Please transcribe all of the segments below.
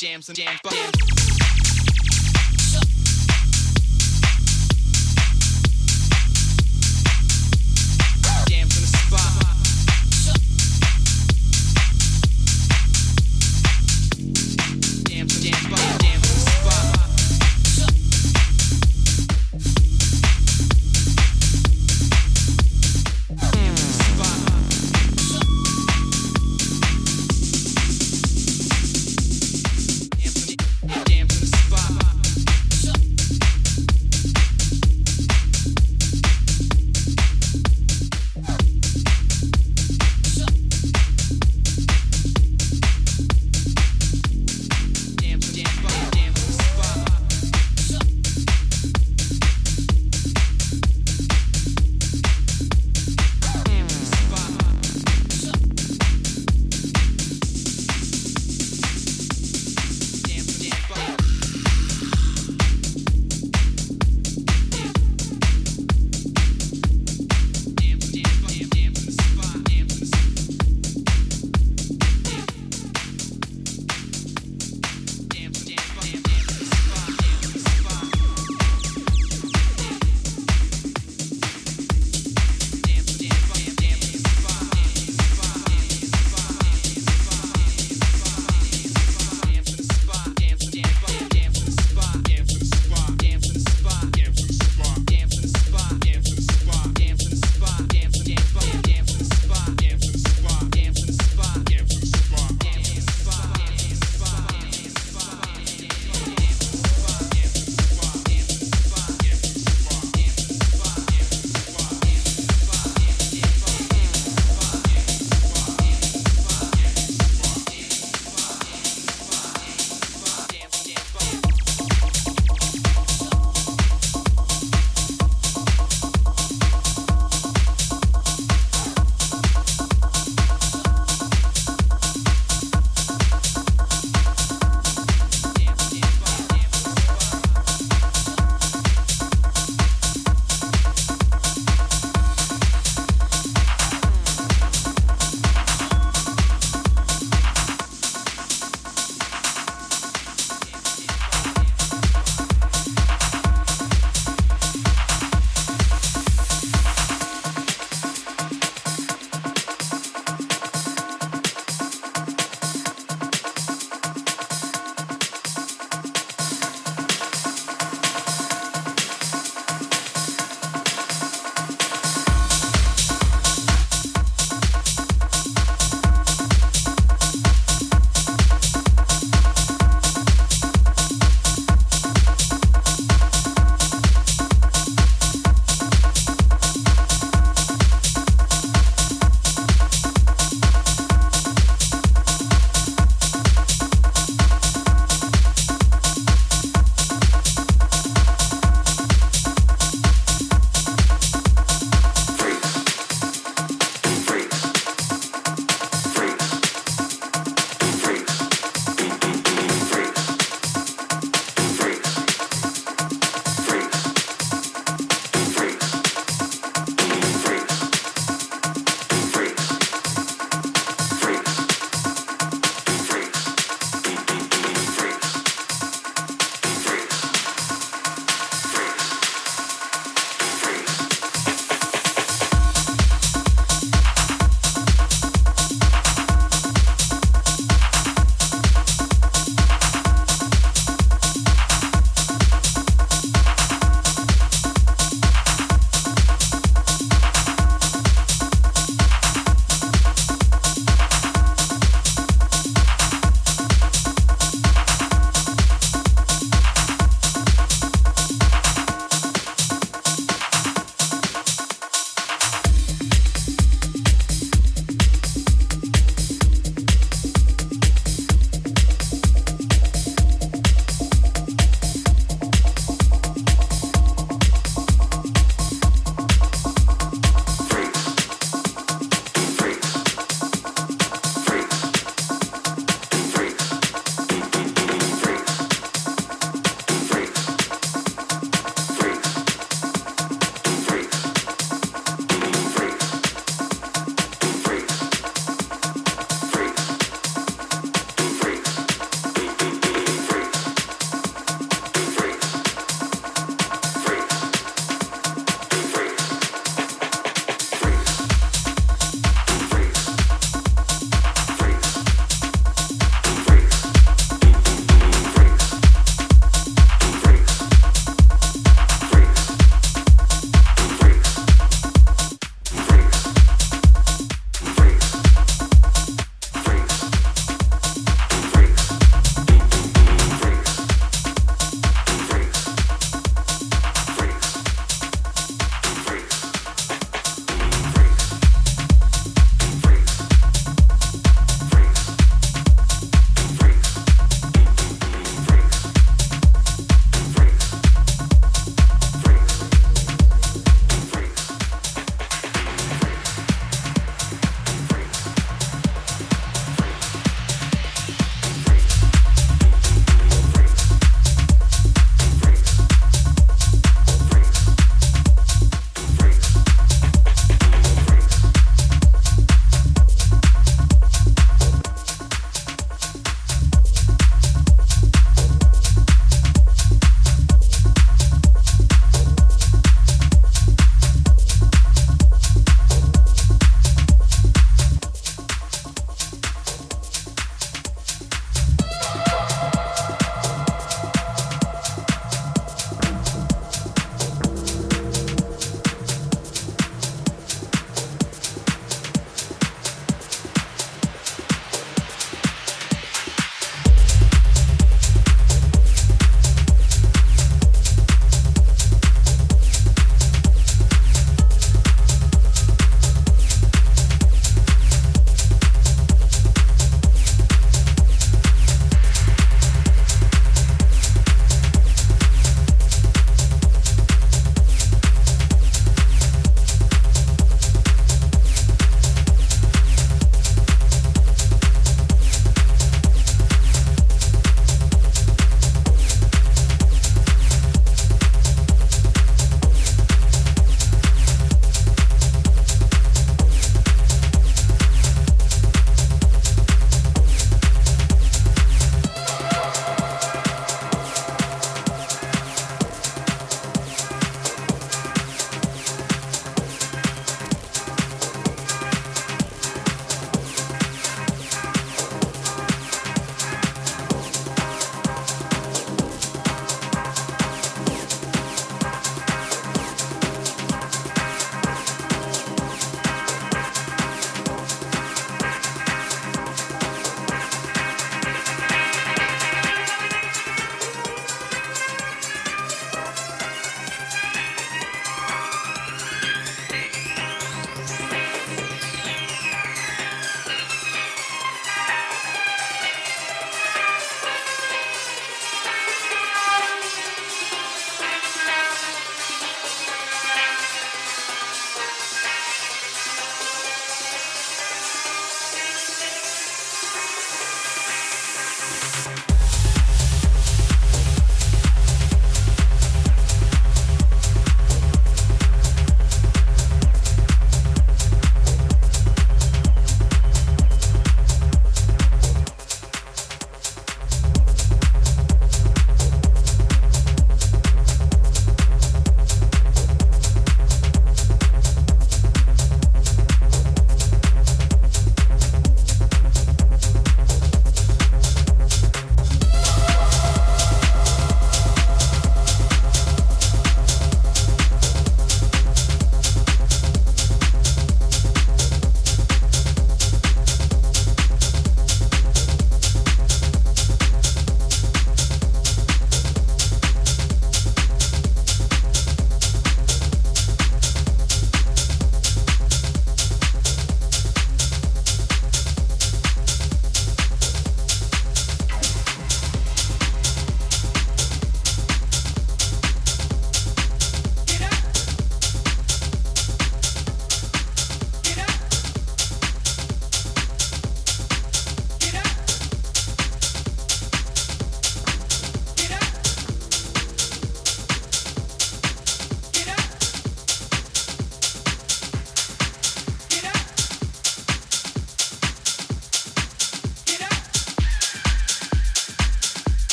Jams jams. Jams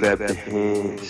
clap your hands.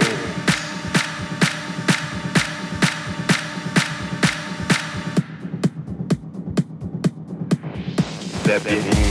Yeah.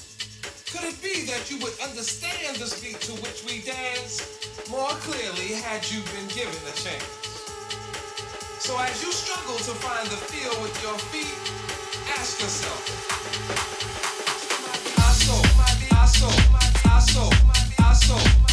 Could it be that you would understand the speed to which we dance more clearly had you been given a chance? So as you struggle to find the feel with your feet, ask yourself. I saw, I saw, I saw, I saw.